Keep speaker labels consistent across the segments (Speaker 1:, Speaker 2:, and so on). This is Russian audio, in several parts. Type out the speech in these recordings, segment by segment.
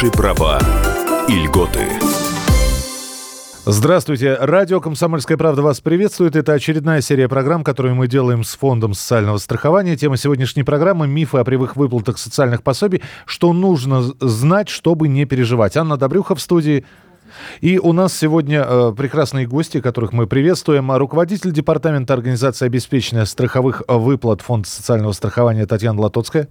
Speaker 1: Ваши права и льготы.
Speaker 2: Здравствуйте. Радио «Комсомольская правда» вас приветствует. Это очередная серия программ, которую мы делаем с Фондом социального страхования. Тема сегодняшней программы – мифы о прямых выплатах социальных пособий. Что нужно знать, чтобы не переживать. Анна Добрюха в студии. И у нас сегодня э, прекрасные гости, которых мы приветствуем. Руководитель Департамента организации обеспечения страховых выплат Фонда социального страхования Татьяна Латоцкая.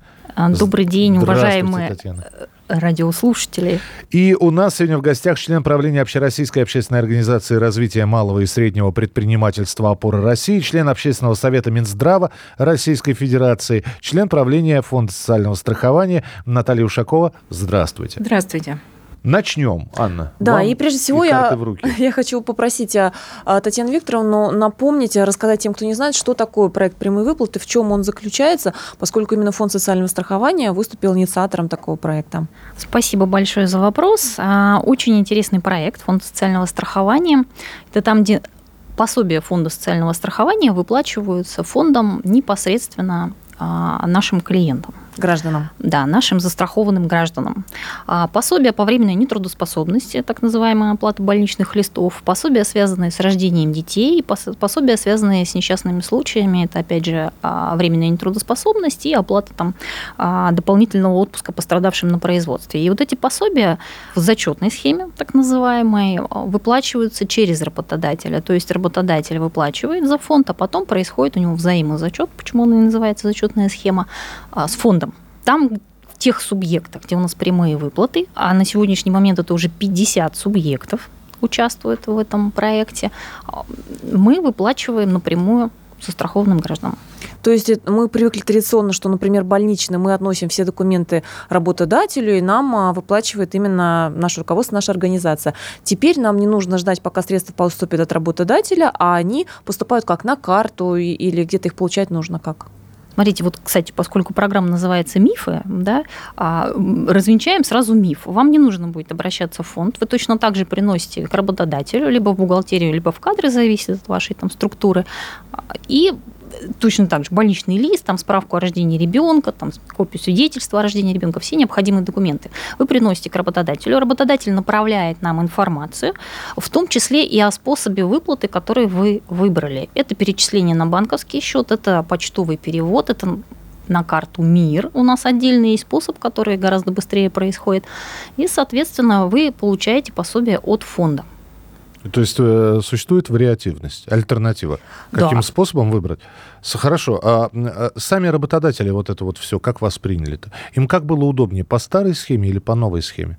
Speaker 3: Добрый день, уважаемые Татьяна радиослушатели.
Speaker 2: И у нас сегодня в гостях член правления Общероссийской общественной организации развития малого и среднего предпринимательства «Опора России», член Общественного совета Минздрава Российской Федерации, член правления Фонда социального страхования Наталья Ушакова. Здравствуйте.
Speaker 3: Здравствуйте.
Speaker 2: Начнем, Анна.
Speaker 4: Да, Вам и прежде всего и я, я хочу попросить а, а, Татьяну Викторовну напомнить, рассказать тем, кто не знает, что такое проект прямой выплаты, в чем он заключается, поскольку именно Фонд социального страхования выступил инициатором такого проекта.
Speaker 3: Спасибо большое за вопрос. А, очень интересный проект Фонда социального страхования. Это там, где пособия Фонда социального страхования выплачиваются фондом непосредственно нашим клиентам.
Speaker 4: Гражданам.
Speaker 3: Да, нашим застрахованным гражданам. А, пособие по временной нетрудоспособности, так называемая оплата больничных листов, пособия, связанные с рождением детей, пособия, связанные с несчастными случаями, это, опять же, а, временная нетрудоспособность и оплата там, а, дополнительного отпуска пострадавшим на производстве. И вот эти пособия в зачетной схеме, так называемой, выплачиваются через работодателя. То есть работодатель выплачивает за фонд, а потом происходит у него взаимозачет, почему он и называется зачетная схема, с фондом там тех субъектах, где у нас прямые выплаты, а на сегодняшний момент это уже 50 субъектов участвуют в этом проекте, мы выплачиваем напрямую застрахованным гражданам.
Speaker 4: То есть мы привыкли традиционно, что, например, больничный, мы относим все документы работодателю, и нам а, выплачивает именно наше руководство, наша организация. Теперь нам не нужно ждать, пока средства поступят от работодателя, а они поступают как на карту или где-то их получать нужно как?
Speaker 3: Смотрите, вот, кстати, поскольку программа называется «Мифы», да, а, развенчаем сразу миф. Вам не нужно будет обращаться в фонд. Вы точно так же приносите к работодателю, либо в бухгалтерию, либо в кадры, зависит от вашей там структуры, и точно так же больничный лист, там справку о рождении ребенка, там копию свидетельства о рождении ребенка, все необходимые документы. Вы приносите к работодателю, работодатель направляет нам информацию, в том числе и о способе выплаты, который вы выбрали. Это перечисление на банковский счет, это почтовый перевод, это на карту МИР. У нас отдельный способ, который гораздо быстрее происходит. И, соответственно, вы получаете пособие от фонда.
Speaker 2: То есть э, существует вариативность, альтернатива. Каким да. способом выбрать? Хорошо. А, а сами работодатели вот это вот все, как восприняли-то? Им как было удобнее, по старой схеме или по новой схеме?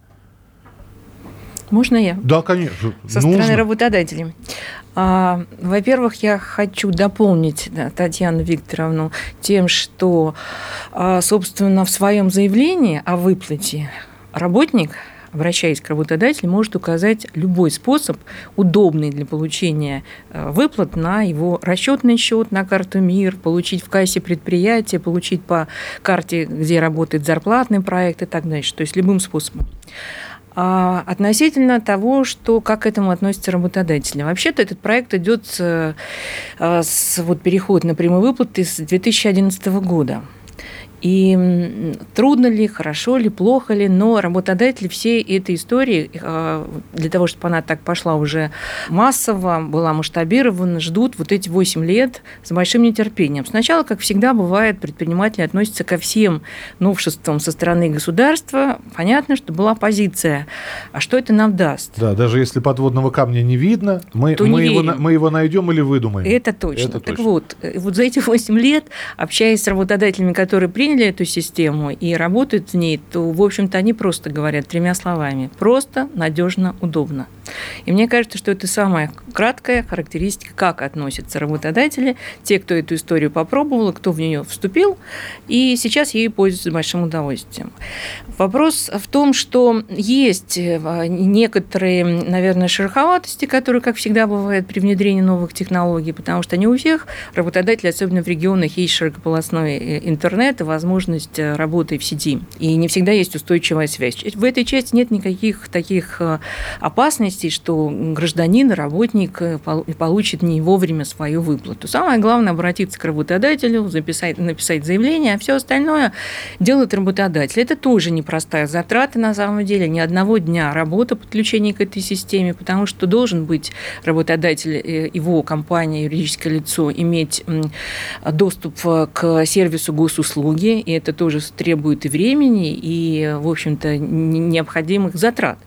Speaker 5: Можно я?
Speaker 2: Да, конечно.
Speaker 5: Со Нужно. стороны работодателей. А, во-первых, я хочу дополнить да, Татьяну Викторовну тем, что, а, собственно, в своем заявлении о выплате работник обращаясь к работодателю, может указать любой способ, удобный для получения э, выплат на его расчетный счет, на карту МИР, получить в кассе предприятия, получить по карте, где работает зарплатный проект и так дальше. То есть любым способом а относительно того, что, как к этому относятся работодатели. Вообще-то этот проект идет с, э, с вот, переход на прямые выплаты с 2011 года. И трудно ли, хорошо ли, плохо ли, но работодатели всей этой истории, э, для того, чтобы она так пошла уже массово, была масштабирована, ждут вот эти 8 лет с большим нетерпением. Сначала, как всегда бывает, предприниматели относятся ко всем новшествам со стороны государства. Понятно, что была позиция, а что это нам даст?
Speaker 2: Да, даже если подводного камня не видно, мы, то мы, его, мы его найдем или выдумаем.
Speaker 5: Это точно. Это так точно. вот, э, вот за эти 8 лет, общаясь с работодателями, которые приняли приняли эту систему и работают в ней, то, в общем-то, они просто говорят тремя словами. Просто, надежно, удобно. И мне кажется, что это самая краткая характеристика, как относятся работодатели, те, кто эту историю попробовал, кто в нее вступил, и сейчас ей пользуются большим удовольствием. Вопрос в том, что есть э, некоторые, наверное, шероховатости, которые, как всегда бывает при внедрении новых технологий, потому что не у всех работодателей, особенно в регионах, есть широкополосной э, интернет и возможность э, работы в сети. И не всегда есть устойчивая связь. В этой части нет никаких таких э, опасностей, что гражданин, работник получит не вовремя свою выплату. Самое главное обратиться к работодателю, записать, написать заявление, а все остальное делает работодатель. Это тоже непростая затрата на самом деле, ни одного дня работы подключения к этой системе, потому что должен быть работодатель, его компания, юридическое лицо иметь доступ э, к сервису госуслуги, и это тоже требует и времени, и, в общем-то, необходимых затрат.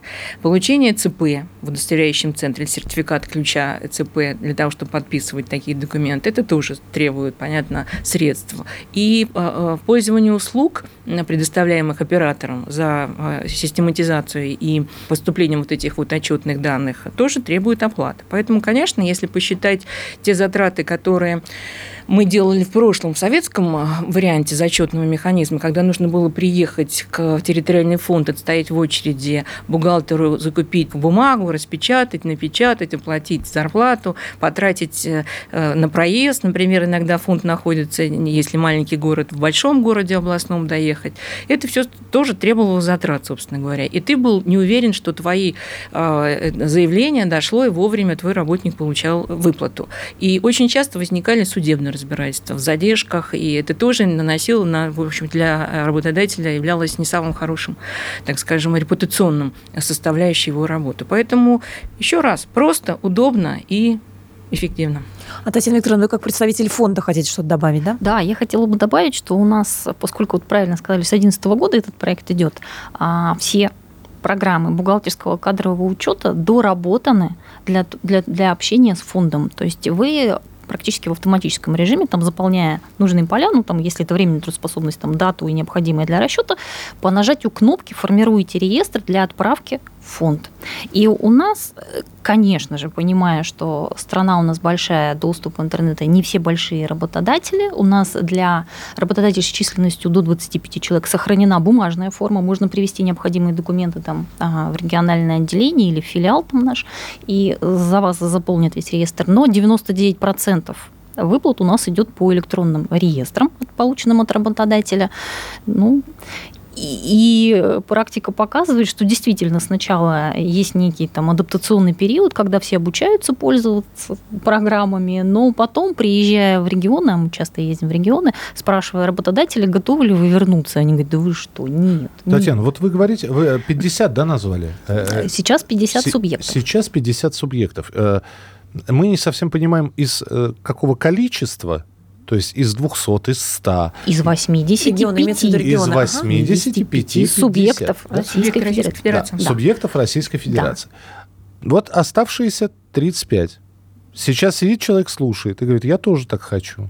Speaker 5: Получение ЦП в удостоверяющем центре, сертификат ключа ЦП для того, чтобы подписывать такие документы, это тоже требует, понятно, средств. И э, э, пользование услуг, предоставляемых оператором за систематизацию и поступлением вот этих вот отчетных данных, тоже требует оплаты. Поэтому, конечно, если посчитать те затраты, которые мы делали в прошлом в советском а, варианте зачетного механизма, когда нужно было приехать к территориальный фонд, отстоять в очереди бухгалтеру, закупить бумагу, распечатать, напечатать, оплатить зарплату, потратить э, э, на проезд. Например, иногда фонд находится, если маленький город, в большом городе областном доехать. Это все тоже требовало затрат, собственно говоря. И ты был не уверен, что твои а, заявления дошло и вовремя твой работник получал выплату. И очень часто возникали судебные разбирательства в задержках, и это тоже наносило, на, в общем, для работодателя являлось не самым хорошим, так скажем, репутационным составляющей его работы. Поэтому, еще раз, просто, удобно и эффективно.
Speaker 4: А Татьяна Викторовна, вы как представитель фонда хотите что-то добавить, да?
Speaker 3: Да, я хотела бы добавить, что у нас, поскольку, вот правильно сказали, с 2011 года этот проект идет, а, все программы бухгалтерского кадрового учета доработаны для, для, для общения с фондом. То есть вы практически в автоматическом режиме, там, заполняя нужные поля, ну, там, если это временная трудоспособность, там, дату и необходимое для расчета, по нажатию кнопки формируете реестр для отправки фонд. И у нас, конечно же, понимая, что страна у нас большая, доступ в интернет, не все большие работодатели. У нас для работодателей с численностью до 25 человек сохранена бумажная форма, можно привести необходимые документы там а, в региональное отделение или филиал там наш, и за вас заполнят весь реестр. Но 99% выплат у нас идет по электронным реестрам, полученным от работодателя. Ну, и практика показывает, что действительно сначала есть некий там адаптационный период, когда все обучаются пользоваться программами, но потом, приезжая в регионы, а мы часто ездим в регионы, спрашивая работодателя, готовы ли вы вернуться, они говорят, да вы что, нет.
Speaker 2: Татьяна, нет. вот вы говорите, вы 50, да, назвали?
Speaker 3: Э, э, сейчас 50 субъектов.
Speaker 2: Сейчас 50 субъектов. Э, мы не совсем понимаем, из какого количества то есть из 200, из 100.
Speaker 3: Из 85.
Speaker 2: Из 85 ага.
Speaker 3: субъектов да? Российской Федерации.
Speaker 2: Да. Субъектов Российской Федерации. Да. Вот оставшиеся 35. Сейчас сидит человек, слушает и говорит, я тоже так хочу.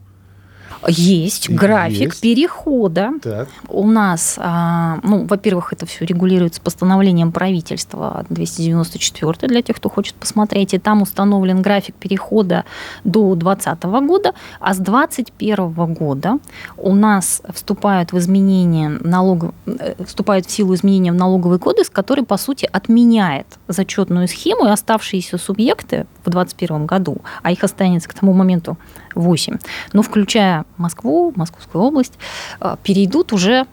Speaker 3: Есть график Есть. перехода. Так. У нас, а, ну, во-первых, это все регулируется постановлением правительства 294 для тех, кто хочет посмотреть. И там установлен график перехода до 2020 года, а с 2021 года у нас вступают в изменения налог... Э, вступают в силу изменения в налоговый кодекс, который, по сути, отменяет зачетную схему, и оставшиеся субъекты в 2021 году, а их останется к тому моменту 8, но включая Москву, Московскую область, э, перейдут уже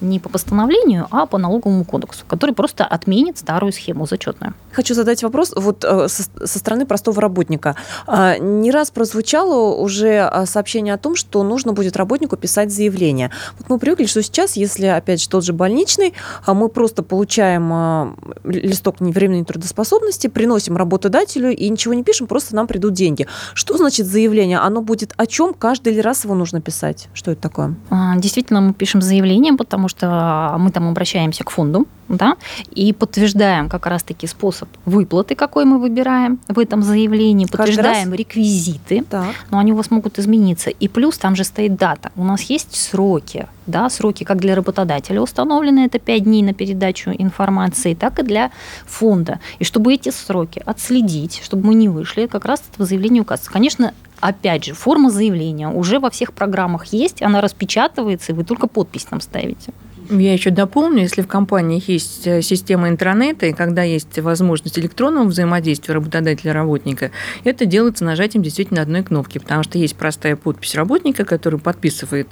Speaker 3: не по постановлению, а по налоговому кодексу, который просто отменит старую схему зачетную.
Speaker 4: Хочу задать вопрос вот э, со, стороны простого работника. А, не раз прозвучало уже а, сообщение о том, что нужно будет работнику писать заявление. Вот мы привыкли, что сейчас, если, опять же, тот же больничный, а мы просто получаем листок временной трудоспособности, приносим работодателю и ничего не пишем, просто нам придут деньги. Что значит заявление? Оно будет о чем? Каждый раз его нужно писать? Что это такое?
Speaker 3: Действительно, мы пишем заявление, потому что мы там обращаемся к фонду, да, и подтверждаем как раз-таки способ выплаты, какой мы выбираем в этом заявлении, подтверждаем реквизиты, так. но они у вас могут измениться. И плюс там же стоит дата. У нас есть сроки, да, сроки как для работодателя установлены, это 5 дней на передачу информации, так и для фонда. И чтобы эти сроки отследить, чтобы мы не вышли, как раз это в заявлении указывается. Конечно, опять же, форма заявления уже во всех программах есть, она распечатывается, и вы только подпись там ставите.
Speaker 5: Я еще дополню, если в компании есть э, система интернета, и когда есть возможность электронного взаимодействия работодателя работника, это делается нажатием действительно одной кнопки, потому что есть простая подпись работника, который подписывает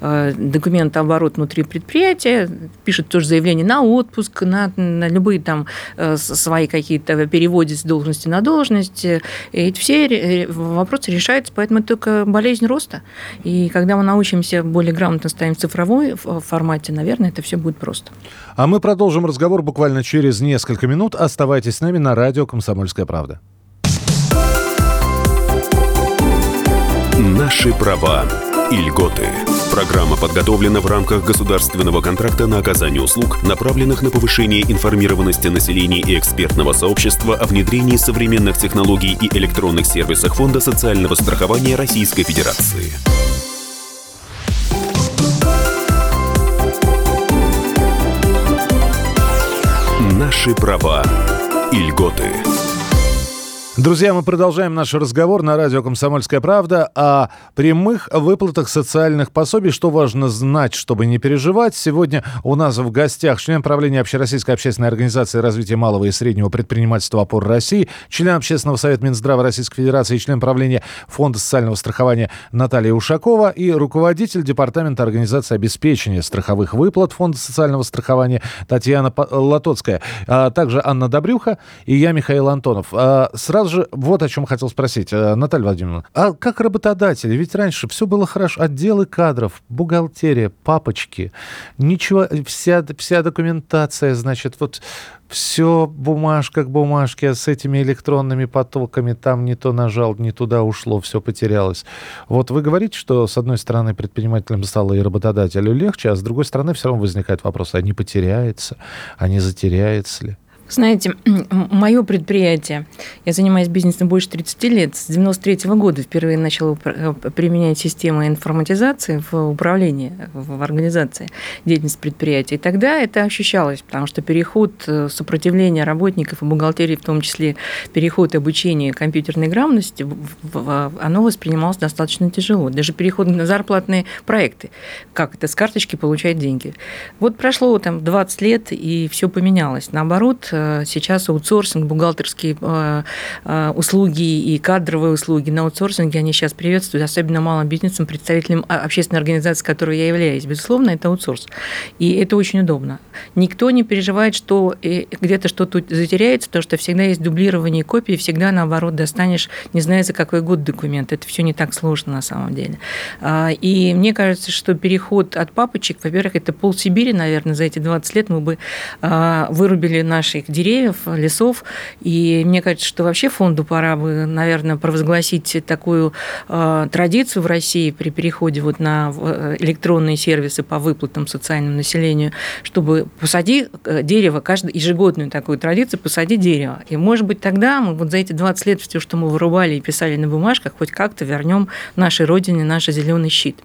Speaker 5: э, документ оборот внутри предприятия, пишет тоже заявление на отпуск, на, на любые там э, свои какие-то переводы с должности на должность. И все вопросы решаются, поэтому это только болезнь роста. И когда мы научимся более грамотно ставить в цифровой формате, наверное, наверное, это все будет просто.
Speaker 2: А мы продолжим разговор буквально через несколько минут. Оставайтесь с нами на радио «Комсомольская правда».
Speaker 1: Наши права и льготы. Программа подготовлена в рамках государственного контракта на оказание услуг, направленных на повышение информированности населения и экспертного сообщества о внедрении современных технологий и электронных сервисах Фонда социального страхования Российской Федерации. Наши права и льготы.
Speaker 2: Друзья, мы продолжаем наш разговор на радио «Комсомольская правда» о прямых выплатах социальных пособий. Что важно знать, чтобы не переживать. Сегодня у нас в гостях член правления Общероссийской общественной организации развития малого и среднего предпринимательства «Опор России», член Общественного совета Минздрава Российской Федерации и член правления Фонда социального страхования Наталья Ушакова и руководитель Департамента организации обеспечения страховых выплат Фонда социального страхования Татьяна Латоцкая, а также Анна Добрюха и я, Михаил Антонов. А сразу сразу же вот о чем хотел спросить, э, Наталья Владимировна. А как работодатели? Ведь раньше все было хорошо. Отделы кадров, бухгалтерия, папочки. Ничего, вся, вся документация, значит, вот все бумажка к бумажке а с этими электронными потоками, там не то нажал, не туда ушло, все потерялось. Вот вы говорите, что с одной стороны предпринимателям стало и работодателю легче, а с другой стороны все равно возникает вопрос, а не потеряется, а не затеряется ли?
Speaker 5: Знаете, мое предприятие, я занимаюсь бизнесом больше 30 лет, с 93 -го года впервые начала э, применять систему информатизации в управлении, в организации деятельности предприятия. И тогда это ощущалось, потому что переход э, сопротивления работников и бухгалтерии, в том числе переход обучения компьютерной грамотности, оно воспринималось достаточно тяжело. Даже переход на зарплатные проекты, как это с карточки получать деньги. Вот прошло там 20 лет, и все поменялось. Наоборот, сейчас аутсорсинг, бухгалтерские э, э, услуги и кадровые услуги на аутсорсинге, они сейчас приветствуют, особенно малым бизнесом, представителям общественной организации, которой я являюсь. Безусловно, это аутсорс. И это очень удобно. Никто не переживает, что где-то что-то затеряется, потому что всегда есть дублирование копий, всегда, наоборот, достанешь, не зная, за какой год документ. Это все не так сложно на самом деле. А, и мне кажется, что переход от папочек, во-первых, это пол Сибири, наверное, за эти 20 лет мы бы а, вырубили наши этих деревьев, лесов. И мне кажется, что вообще фонду пора бы, наверное, провозгласить такую э, традицию в России при переходе вот на э, электронные сервисы по выплатам социальному населению, чтобы посади э, дерево, каждую ежегодную такую традицию, посади дерево. И, может быть, тогда мы вот за эти 20 лет все, что мы вырубали и писали на бумажках, хоть как-то вернем нашей родине наш зеленый щит.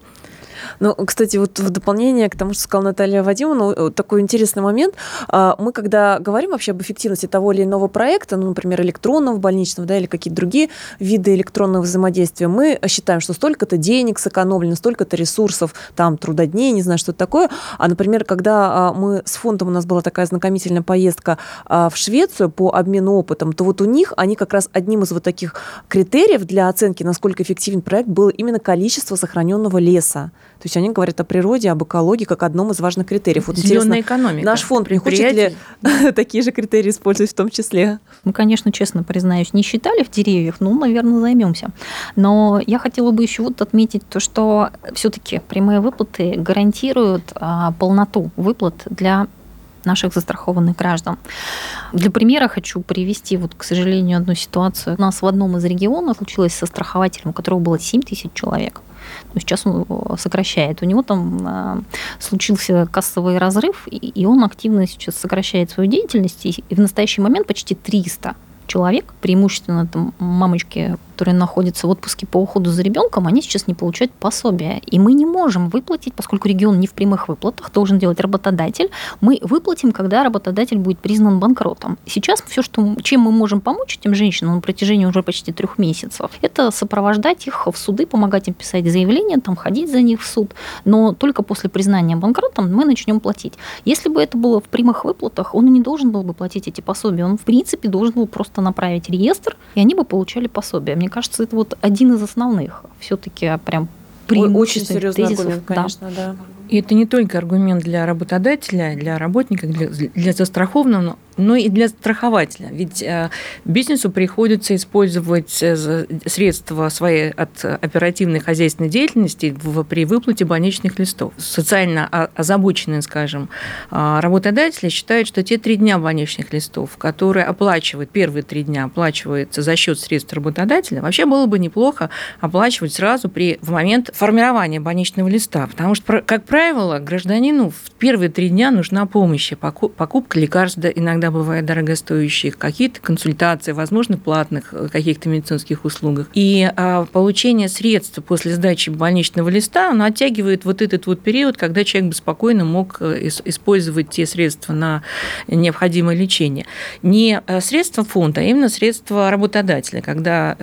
Speaker 4: Ну, кстати, вот в дополнение к тому, что сказала Наталья Вадимовна, такой интересный момент. А, мы, когда говорим вообще об эффективности того или иного проекта, ну, например, электронного, больничного, да, или какие-то другие виды электронного взаимодействия, мы считаем, что столько-то денег сэкономлено, столько-то ресурсов, там, трудодней, не знаю, что такое. А, например, когда а, мы с фондом, у нас была такая знакомительная поездка в Швецию по обмену опытом, то вот у них, они как раз одним из вот таких критериев для оценки, насколько эффективен проект, было именно количество сохраненного леса. То есть они говорят о природе, об экологии как одном из важных критериев.
Speaker 5: Вот Зеленая экономика.
Speaker 4: Наш фонд не хочет ли такие же критерии использовать в том числе?
Speaker 3: Мы, конечно, честно признаюсь, не считали в деревьях, ну, наверное, займемся. Но я хотела бы еще вот отметить то, что все-таки прямые выплаты гарантируют а, полноту выплат для наших застрахованных граждан. Для примера хочу привести, вот, к сожалению, одну ситуацию. У нас в одном из регионов случилось со страхователем, у которого было 7 тысяч человек но сейчас он сокращает. У него там а, случился кассовый разрыв, и он активно сейчас сокращает свою деятельность, и в настоящий момент почти 300 человек, преимущественно там мамочки которые находятся в отпуске по уходу за ребенком, они сейчас не получают пособия. И мы не можем выплатить, поскольку регион не в прямых выплатах, должен делать работодатель, мы выплатим, когда работодатель будет признан банкротом. Сейчас все, что, чем мы можем помочь этим женщинам на протяжении уже почти трех месяцев, это сопровождать их в суды, помогать им писать заявления, там, ходить за них в суд. Но только после признания банкротом мы начнем платить. Если бы это было в прямых выплатах, он не должен был бы платить эти пособия. Он, в принципе, должен был просто направить реестр, и они бы получали пособия. Мне кажется, это вот один из основных все-таки прям
Speaker 4: Очень серьезный тезисов. аргумент, конечно, да. да.
Speaker 5: И это не только аргумент для работодателя, для работника, для, для застрахованного, но и для страхователя. Ведь э, бизнесу приходится использовать э, средства своей от оперативной хозяйственной деятельности при выплате больничных листов. Социально озабоченные, скажем, а, работодатели считают, что те три дня больничных листов, которые оплачивают, первые три дня оплачиваются за счет средств работодателя, вообще было бы неплохо оплачивать сразу при, в момент формирования больничного листа. Потому что, как правило, гражданину в первые три дня нужна помощь, покупка лекарств иногда бывает дорогостоящих, какие-то консультации, возможно, платных э, каких-то медицинских услугах. И а, получение средств после сдачи больничного листа, оно оттягивает вот этот вот период, когда человек бы спокойно мог э, использовать те средства на необходимое лечение. Не э, средства фонда, а именно средства работодателя, когда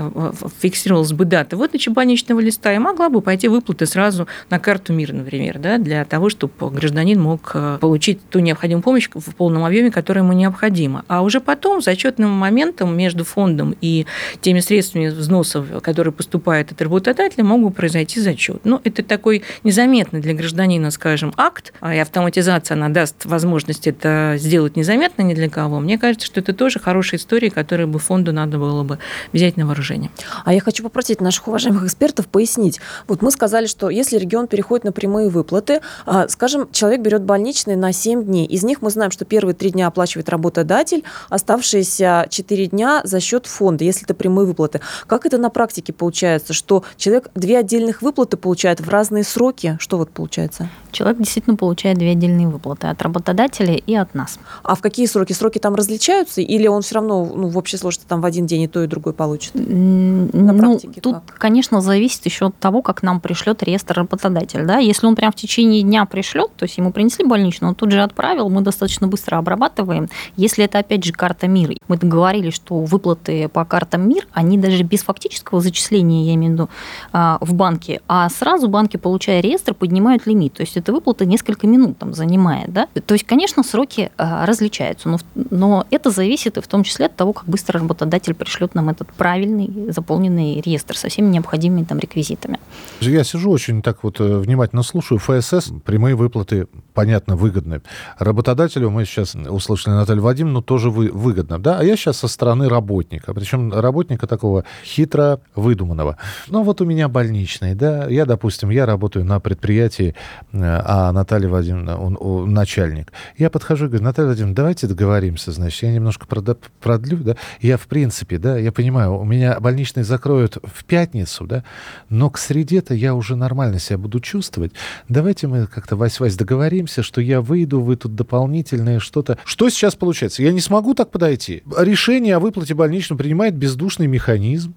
Speaker 5: фиксировалась бы дата выдачи больничного листа, и могла бы пойти выплаты сразу на карту МИР, например, да, для того, чтобы гражданин мог получить ту необходимую помощь в полном объеме, которая ему необходима. А уже потом, зачетным моментом между фондом и теми средствами взносов, которые поступают от работодателя, могут произойти зачет. Ну, это такой незаметный для гражданина, скажем, акт, а и автоматизация, она даст возможность это сделать незаметно ни для кого. Мне кажется, что это тоже хорошая история, которую бы фонду надо было бы взять на вооружение.
Speaker 4: А я хочу попросить наших уважаемых экспертов пояснить. Вот мы сказали, что если регион переходит на прямые выплаты, а, скажем, человек берет больничный на 7 дней, из них мы знаем, что первые 3 дня оплачивает работодатель, оставшиеся 4 дня за счет фонда, если это прямые выплаты. Как это на практике получается, что человек две отдельных выплаты получает в разные сроки? Что вот получается?
Speaker 3: Человек действительно получает две отдельные выплаты от работодателя и от нас.
Speaker 4: А в какие сроки? Сроки там различаются или он все равно ну, в общей сложности там в один день и то, и другой получит?
Speaker 3: На ну, практике тут, как? конечно, зависит еще от того, как нам пришлет реестр работодатель. Да? Если он прям в течение дня пришлет, то есть ему принесли больничную, он тут же отправил, мы достаточно быстро обрабатываем. Если это, опять же, карта МИР, мы договорились, что выплаты по картам МИР, они даже без фактического зачисления, я имею в виду, а, в банке, а сразу банки, получая реестр, поднимают лимит. То есть эта выплата несколько минут там занимает. Да? То есть, конечно, сроки а, различаются, но, но это зависит и в том числе от того, как быстро работодатель пришлет нам этот правильный заполненный реестр со всеми необходимыми там реквизитами.
Speaker 2: Я сижу очень так вот э, внимательно слушаю. ФСС, прямые выплаты, понятно, выгодны. Работодателю мы сейчас услышали Наталью Владимировну, Вадим, ну, тоже вы, выгодно, да? А я сейчас со стороны работника, причем работника такого хитро выдуманного. Ну, вот у меня больничный, да, я, допустим, я работаю на предприятии, э, а Наталья Владимировна, он, он начальник. Я подхожу и говорю, Наталья Владимировна, давайте договоримся, значит, я немножко продлю, да, я, в принципе, да, я понимаю, у меня больничный закроют в пятницу, да, но к среде-то я уже нормально себя буду чувствовать. Давайте мы как-то, Вась-Вась, договоримся, что я выйду, вы тут дополнительное что-то. Что сейчас получается? Я не смогу так подойти. Решение о выплате больничного принимает бездушный механизм.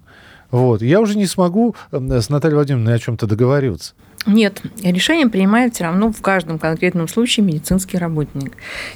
Speaker 2: Вот. Я уже не смогу с Натальей Владимировной о чем-то договариваться.
Speaker 5: Нет, решение принимает все равно в каждом конкретном случае медицинский работник.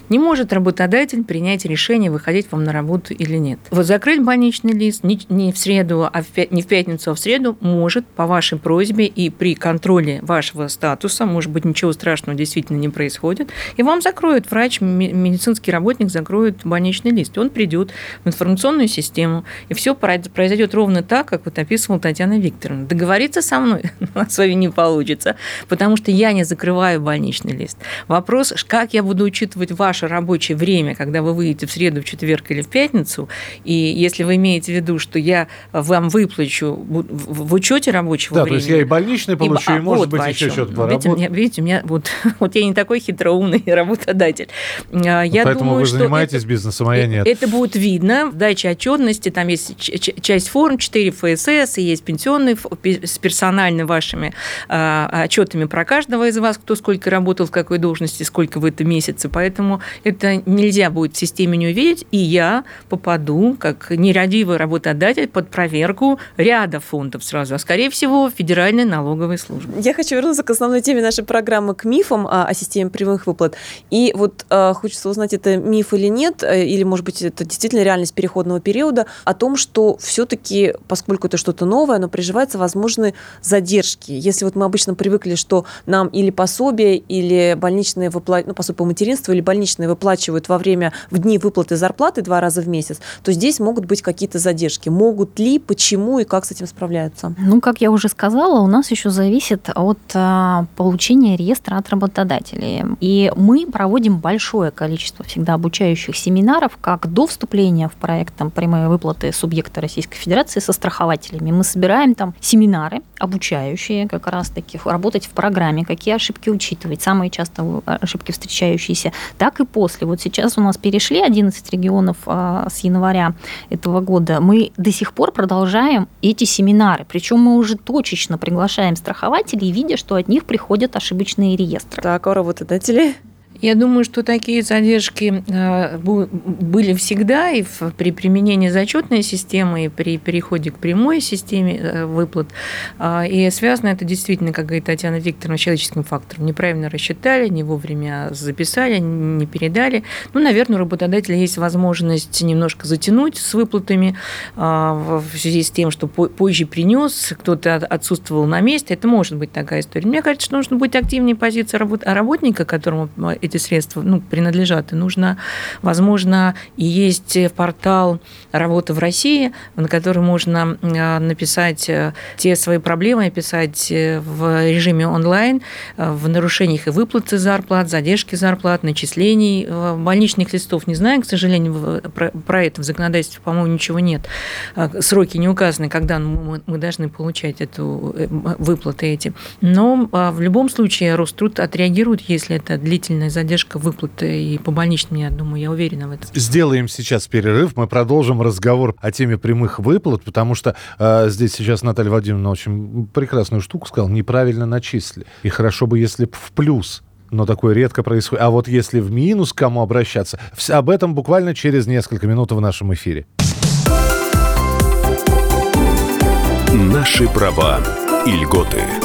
Speaker 5: Не может работодатель принять решение, выходить вам на работу или нет. Вот закрыть больничный лист не в среду, а в не в пятницу, а в среду может по вашей просьбе и при контроле вашего статуса, может быть, ничего страшного действительно не происходит, и вам закроют врач, медицинский работник закроет больничный лист. Он придет в информационную систему, и все произойдет ровно так, как вот описывала Татьяна Викторовна. Договориться со мной с вами не получится получится, потому что я не закрываю больничный лист. Вопрос, как я буду учитывать ваше рабочее время, когда вы выйдете в среду, в четверг или в пятницу, и если вы имеете в виду, что я вам выплачу в учете рабочего
Speaker 2: да,
Speaker 5: времени.
Speaker 2: Да, то есть я и больничный получу, и, и может вот быть еще что-то
Speaker 5: видите, меня, видите, у меня вот, вот я не такой хитроумный работодатель.
Speaker 2: А, я Поэтому думаю, вы занимаетесь это, бизнесом, а я нет.
Speaker 5: Это будет видно в даче отчетности, там есть часть форм, 4 ФСС, и есть пенсионные с персональными вашими а, отчетами про каждого из вас, кто сколько работал, в какой должности, сколько в этом месяце. Поэтому это нельзя будет в системе не увидеть, и я попаду, как нерадивый работодатель, под проверку ряда фондов сразу, а скорее всего Федеральной налоговой службы.
Speaker 4: Я хочу вернуться к основной теме нашей программы, к мифам о, о системе прямых выплат. И вот э, хочется узнать, это миф или нет, э, или, может быть, это действительно реальность переходного периода, о том, что все-таки, поскольку это что-то новое, но приживается, возможны задержки. Если вот мы обычно привыкли, что нам или пособие, или больничные выплаты, ну, пособие по материнству, или больничные выплачивают во время, в дни выплаты зарплаты два раза в месяц, то здесь могут быть какие-то задержки. Могут ли, почему и как с этим справляются?
Speaker 3: Ну, как я уже сказала, у нас еще зависит от а, получения реестра от работодателей. И мы проводим большое количество всегда обучающих семинаров, как до вступления в проект там, прямые выплаты субъекта Российской Федерации со страхователями. Мы собираем там семинары обучающие как раз-таки, работать в программе, какие ошибки учитывать, самые часто ошибки встречающиеся, так и после. Вот сейчас у нас перешли 11 регионов а, с января этого года. Мы до сих пор продолжаем эти семинары, причем мы уже точечно приглашаем страхователей, видя, что от них приходят ошибочные реестры.
Speaker 4: Так, а работодатели?
Speaker 5: Я думаю, что такие задержки э, были всегда и при применении зачетной системы, и при переходе к прямой системе э, выплат. А, и связано это действительно, как говорит Татьяна Викторовна, человеческим фактором. Неправильно рассчитали, не вовремя записали, не передали. Ну, наверное, у работодателя есть возможность немножко затянуть с выплатами а, в связи с тем, что позже принес, кто-то отсутствовал на месте. Это может быть такая история. Мне кажется, что нужно быть активнее позиции работника, которому эти средства ну, принадлежат. И нужно, возможно, и есть портал «Работа в России», на который можно а, написать э, те свои проблемы, описать э, в режиме онлайн, э, в нарушениях и выплаты зарплат, задержки зарплат, начислений больничных листов. Не знаю, к сожалению, про это в законодательстве, по-моему, ничего нет. Сроки не указаны, когда мы должны получать эту выплаты эти. Но а, в любом случае Роструд отреагирует, если это длительная задержка выплаты и по больничным, я думаю, я уверена в этом.
Speaker 2: Сделаем сейчас перерыв, мы продолжим разговор о теме прямых выплат, потому что э, здесь сейчас Наталья Владимировна очень прекрасную штуку сказала, неправильно начислили. И хорошо бы, если в плюс но такое редко происходит. А вот если в минус к кому обращаться, об этом буквально через несколько минут в нашем эфире.
Speaker 1: Наши права и льготы.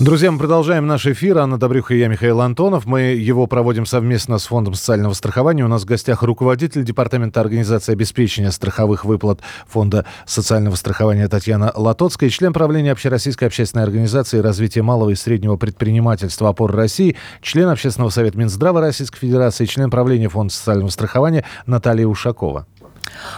Speaker 2: Друзья, мы продолжаем наш эфир. Анна Добрюха и я, Михаил Антонов. Мы его проводим совместно с Фондом социального страхования. У нас в гостях руководитель Департамента организации обеспечения страховых выплат Фонда социального страхования Татьяна Латоцкая член правления Общероссийской общественной организации развития малого и среднего предпринимательства «Опор России», член Общественного совета Минздрава Российской Федерации, член правления Фонда социального страхования Наталья Ушакова.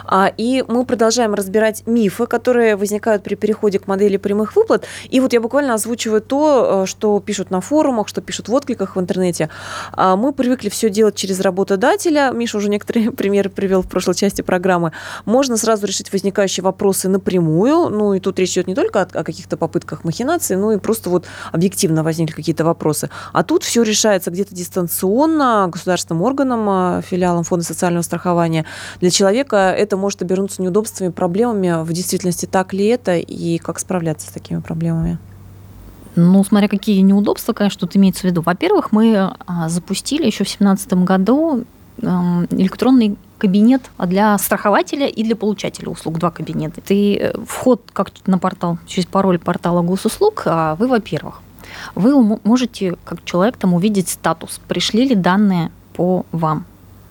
Speaker 4: А, и мы продолжаем разбирать мифы, которые возникают при переходе к модели прямых выплат. И вот я буквально озвучиваю то, э, что пишут на форумах, что пишут в откликах в интернете. А, мы привыкли все делать через работодателя. Миша уже некоторые примеры привел в прошлой части программы. Можно сразу решить возникающие вопросы напрямую. Ну и тут речь идет не только о, каких-то попытках махинации, но и просто вот объективно возникли какие-то вопросы. А тут все решается где-то дистанционно государственным органом, а, филиалом Фонда социального страхования. Для человека это может обернуться неудобствами, проблемами. В действительности так ли это и как справляться с такими проблемами?
Speaker 3: Ну, смотря какие неудобства, конечно, тут имеется в виду. Во-первых, мы а, запустили еще в 2017 году электронный кабинет для страхователя и для получателя услуг, два кабинета. Ты э, вход как на портал, через пароль портала госуслуг, а вы, во-первых, вы можете, как человек, там увидеть статус, пришли ли данные по вам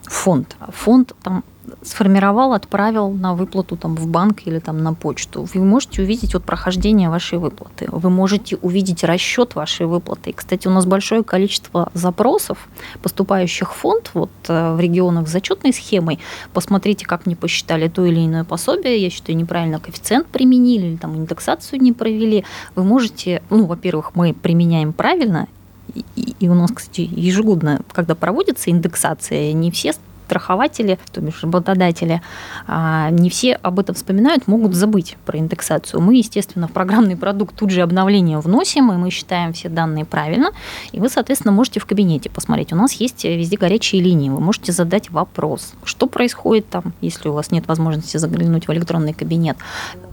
Speaker 3: фонд. Фонд там сформировал, отправил на выплату там, в банк или там, на почту. Вы можете увидеть вот прохождение вашей выплаты. Вы можете увидеть расчет вашей выплаты. И, кстати, у нас большое количество запросов, поступающих в фонд вот, э, в регионах с зачетной схемой. Посмотрите, как мне посчитали то или иное пособие. Я считаю, неправильно коэффициент применили или там индексацию не провели. Вы можете, ну, во-первых, мы применяем правильно, и, и у нас, кстати, ежегодно, когда проводится индексация, не все страхователи, то бишь работодатели, а, не все об этом вспоминают, могут забыть про индексацию. Мы, естественно, в программный продукт тут же обновление вносим, и мы считаем все данные правильно, и вы, соответственно, можете в кабинете посмотреть. У нас есть везде горячие линии, вы можете задать вопрос, что происходит там, если у вас нет возможности заглянуть в электронный кабинет.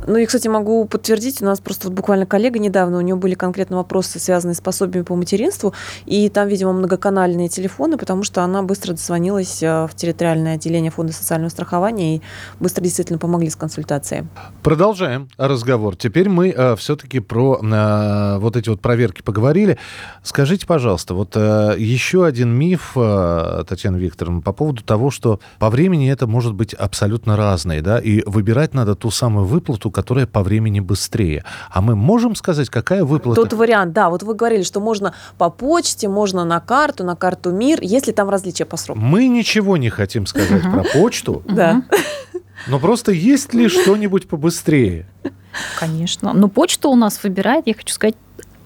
Speaker 4: Ну и, кстати, могу подтвердить, у нас просто вот буквально коллега недавно, у нее были конкретно вопросы, связанные с пособиями по материнству, и там, видимо, многоканальные телефоны, потому что она быстро дозвонилась э, в территориальное отделение Фонда социального страхования и быстро действительно помогли с консультацией.
Speaker 2: Продолжаем разговор. Теперь мы э, все-таки про э, вот эти вот проверки поговорили. Скажите, пожалуйста, вот э, еще один миф, э, Татьяна Викторовна, по поводу того, что по времени это может быть абсолютно разное, да, и выбирать надо ту самую выплату, которая по времени быстрее. А мы можем сказать, какая выплата?
Speaker 4: Тот вариант, да, вот вы говорили, что можно по почте, можно на карту, на карту МИР, если там различия по срокам.
Speaker 2: Мы ничего не хотим сказать про почту,
Speaker 4: Да.
Speaker 2: но просто есть ли что-нибудь побыстрее?
Speaker 3: Конечно. Но почта у нас выбирает, я хочу сказать,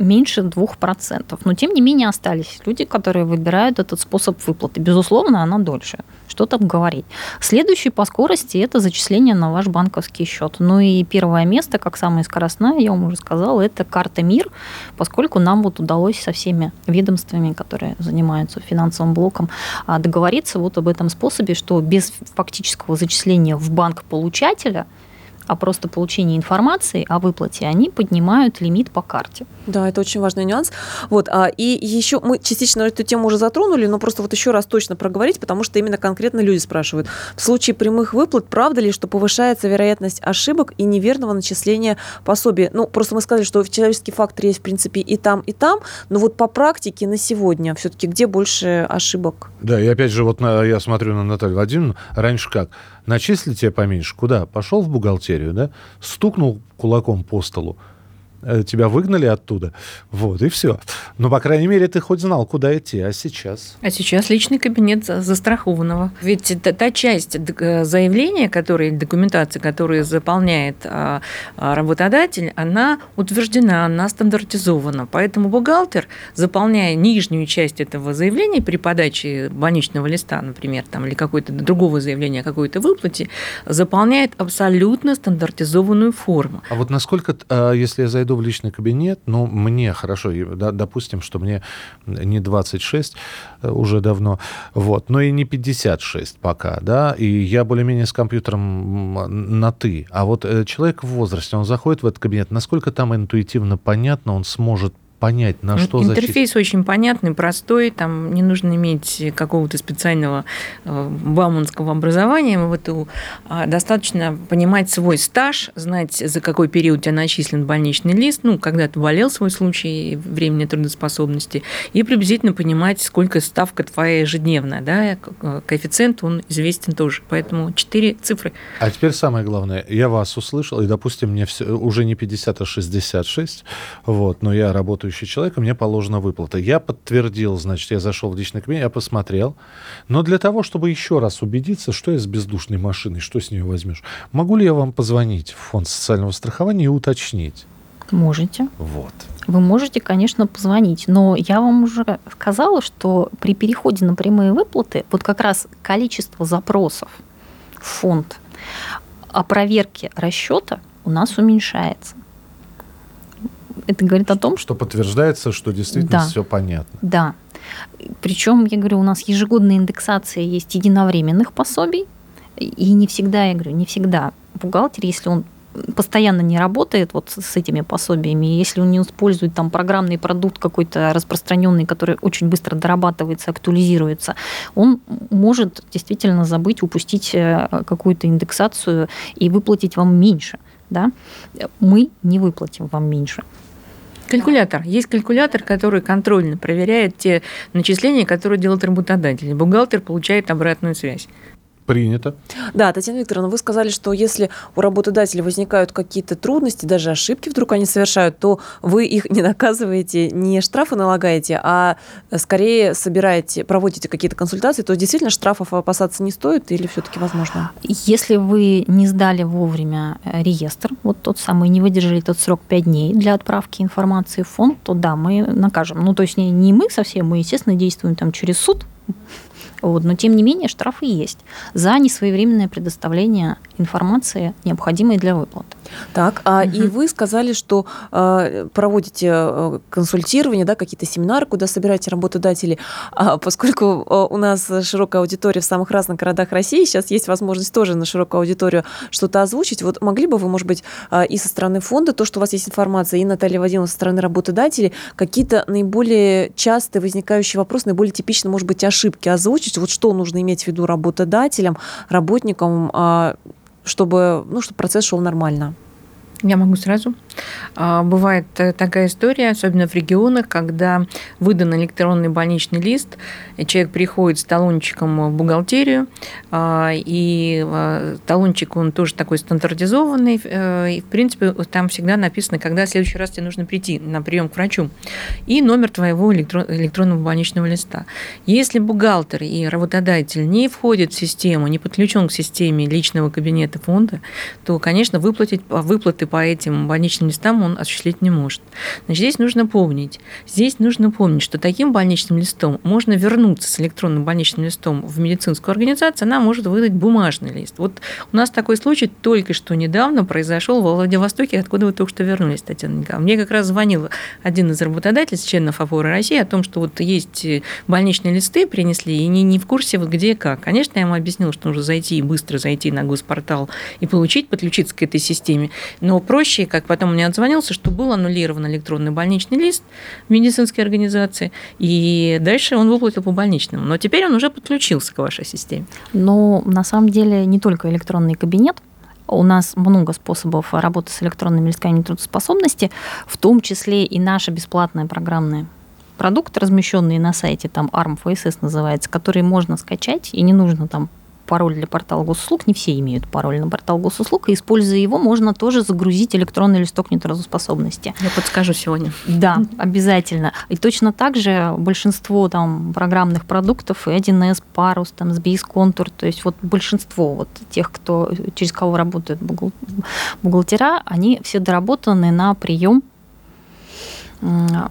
Speaker 3: меньше 2%. Но, тем не менее, остались люди, которые выбирают этот способ выплаты. Безусловно, она дольше. Что там говорить. Следующий по скорости – это зачисление на ваш банковский счет. Ну и первое место, как самое скоростное, я вам уже сказала, это карта МИР, поскольку нам вот удалось со всеми ведомствами, которые занимаются финансовым блоком, а, договориться вот об этом способе, что без фактического зачисления в банк получателя – а просто получение информации о выплате, они поднимают лимит по карте.
Speaker 4: Да, это очень важный нюанс. Вот, а, и еще мы частично эту тему уже затронули, но просто вот еще раз точно проговорить, потому что именно конкретно люди спрашивают. В случае прямых выплат, правда ли, что повышается вероятность ошибок и неверного начисления пособия? Ну, просто мы сказали, что человеческий фактор есть, в принципе, и там, и там, но вот по практике на сегодня все-таки где больше ошибок?
Speaker 2: Да, и опять же, вот на, я смотрю на Наталью Владимировну, раньше как? Начислили тебе поменьше, куда? Пошел в бухгалтерию, да? Стукнул кулаком по столу, тебя выгнали оттуда, вот, и все. Но, по крайней мере, ты хоть знал, куда идти, а сейчас?
Speaker 5: А сейчас личный кабинет за- застрахованного. Ведь та, та часть э, заявления, которая, документации, которую заполняет а, а, работодатель, она утверждена, она стандартизована. Поэтому бухгалтер, заполняя нижнюю часть этого заявления при подаче больничного листа, например, там, или какой-то другого заявления о какой-то выплате, заполняет абсолютно стандартизованную форму.
Speaker 2: А вот насколько, э, если я зайду в личный кабинет, ну, мне хорошо, допустим, что мне не 26 э, уже давно, вот, но и не 56 пока, да, и я более-менее с компьютером на «ты». А вот э, человек в возрасте, он заходит в этот кабинет, насколько там интуитивно понятно, он сможет понять, на что зачислить?
Speaker 5: Интерфейс очень понятный, простой, там не нужно иметь какого-то специального э, бауманского образования, в эту, а, достаточно понимать свой стаж, знать, за какой период у тебя начислен больничный лист, ну, когда ты болел свой случай временной трудоспособности, и приблизительно понимать, сколько ставка твоя ежедневная, да, коэффициент, он известен тоже, поэтому четыре цифры.
Speaker 2: А теперь самое главное, я вас услышал, и, допустим, мне всё- уже не 50, а 66, вот, но я работающий человек, и мне положена выплата. Я подтвердил, значит, я зашел в личный кабинет, я посмотрел, но для того, чтобы еще раз убедиться, что я с бездушной машиной, что с нее возьмешь, могу ли я вам позвонить в фонд социального страхования и уточнить?
Speaker 3: Можете.
Speaker 2: Вот.
Speaker 3: Вы можете, конечно, позвонить, но я вам уже сказала, что при переходе на прямые выплаты вот как раз количество запросов в фонд о проверке расчета у нас уменьшается. Это говорит о том, что
Speaker 2: подтверждается, что действительно
Speaker 3: Да.
Speaker 2: все понятно.
Speaker 3: да. Причем, я говорю, у нас ежегодная индексация есть единовременных пособий, и не всегда, я говорю, не всегда бухгалтер, если он постоянно не работает вот с этими пособиями, если он не использует там программный продукт какой-то распространенный, который очень быстро дорабатывается, актуализируется, он может действительно забыть, упустить э, какую-то индексацию и выплатить вам меньше. Да? Мы не выплатим вам меньше.
Speaker 5: Калькулятор. Есть калькулятор, который контрольно проверяет те начисления, которые делает работодатель. Бухгалтер получает обратную связь.
Speaker 2: Принято.
Speaker 4: Да, Татьяна Викторовна, вы сказали, что если у работодателя возникают какие-то трудности, даже ошибки вдруг они совершают, то вы их не наказываете, не штрафы налагаете, а скорее собираете, проводите какие-то консультации, то действительно штрафов опасаться не стоит или все-таки возможно?
Speaker 3: Если вы не сдали вовремя э, реестр, вот тот самый, не выдержали тот срок 5 дней для отправки информации в фонд, то да, мы накажем. Ну, то есть не, не мы совсем, мы, естественно, действуем там через суд, Вот. Но, тем не менее, штрафы есть за несвоевременное предоставление информации, необходимой для выплаты.
Speaker 4: Так, а угу. и вы сказали, что э, проводите э, консультирование, да, какие-то семинары, куда собираете работодателей. А поскольку э, у нас широкая аудитория в самых разных городах России, сейчас есть возможность тоже на широкую аудиторию что-то озвучить. Вот могли бы вы, может быть, э, и со стороны фонда, то, что у вас есть информация, и Наталья Вадимовна со стороны работодателей, какие-то наиболее частые возникающие вопросы, наиболее типичные, может быть, ошибки озвучить? Вот что нужно иметь в виду работодателям, работникам, э, чтобы, ну, чтобы процесс шел нормально?
Speaker 5: Я могу сразу. А, бывает э, такая история, особенно в регионах, когда выдан электронный больничный лист, человек приходит с талончиком в бухгалтерию, а, и а, талончик, он тоже такой стандартизованный, э, и, в принципе, там всегда написано, когда в следующий раз тебе нужно прийти на прием к врачу, и номер твоего электронного больничного листа. Если бухгалтер и работодатель не входят в систему, не подключен к системе личного кабинета фонда, то, конечно, выплатить, выплаты по этим больничным листам он осуществить не может. Значит, здесь нужно помнить, здесь нужно помнить, что таким больничным листом можно вернуться с электронным больничным листом в медицинскую организацию, она может выдать бумажный лист. Вот у нас такой случай только что недавно произошел во Владивостоке, откуда вы только что вернулись, Татьяна Николаевна. Мне как раз звонил один из работодателей, членов опоры России, о том, что вот есть больничные листы принесли, и не, не в курсе вот где и как. Конечно, я ему объяснила, что нужно зайти, быстро зайти на госпортал и получить, подключиться к этой системе. Но проще, как потом мне отзвонился, что был аннулирован электронный больничный лист в медицинской организации, и дальше он выплатил по больничному. Но теперь он уже подключился к вашей системе.
Speaker 3: Но на самом деле не только электронный кабинет, у нас много способов работы с электронными листками трудоспособности, в том числе и наша бесплатная программная продукт, размещенный на сайте, там ARM называется, который можно скачать, и не нужно там пароль для портала госуслуг, не все имеют пароль на портал госуслуг, и используя его, можно тоже загрузить электронный листок нетрудоспособности.
Speaker 5: Я подскажу сегодня.
Speaker 3: Да, обязательно. И точно так же большинство там программных продуктов, и 1С, Парус, там, SBIS, Контур, то есть вот большинство вот тех, кто, через кого работают бухгалтера, они все доработаны на прием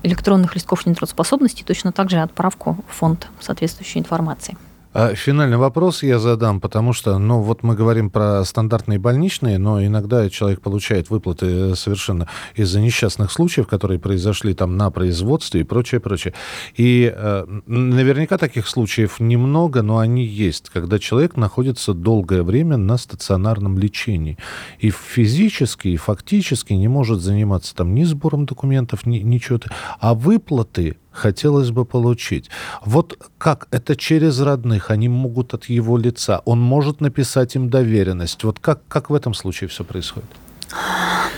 Speaker 3: электронных листков нетрудоспособности, точно так же отправку в фонд соответствующей информации.
Speaker 2: А финальный вопрос я задам, потому что, ну, вот мы говорим про стандартные больничные, но иногда человек получает выплаты э, совершенно из-за несчастных случаев, которые произошли там на производстве и прочее, прочее. И э, наверняка таких случаев немного, но они есть, когда человек находится долгое время на стационарном лечении и физически, и фактически не может заниматься там ни сбором документов, ни ничего, а выплаты хотелось бы получить. Вот как это через родных, они могут от его лица, он может написать им доверенность. Вот как, как в этом случае все происходит?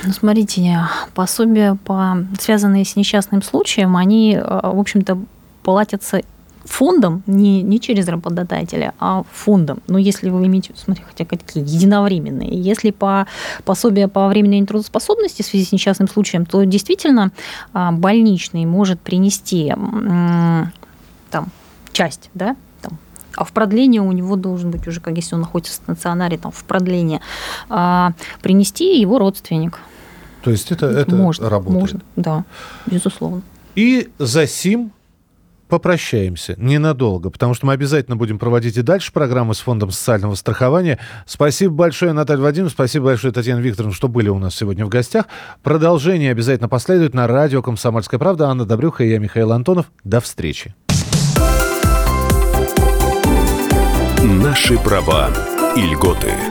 Speaker 3: Ну, смотрите, пособия, по, связанные с несчастным случаем, они, э, в общем-то, платятся фондом, не, не через работодателя, а фондом. Но если вы имеете, смотрите, хотя какие единовременные. Если по пособие по временной нетрудоспособности в связи с несчастным случаем, то действительно а, больничный может принести там часть, да, там, а в продление у него должен быть уже, как если он находится в стационаре, там, в продление, а, принести его родственник.
Speaker 2: То есть это, это
Speaker 3: можно,
Speaker 2: работает?
Speaker 3: Можно, да, безусловно.
Speaker 2: И за сим попрощаемся ненадолго, потому что мы обязательно будем проводить и дальше программы с Фондом социального страхования. Спасибо большое, Наталья Вадимовна, спасибо большое, Татьяна Викторовна, что были у нас сегодня в гостях. Продолжение обязательно последует на радио «Комсомольская правда». Анна Добрюха и я, Михаил Антонов. До встречи.
Speaker 1: Наши права и льготы.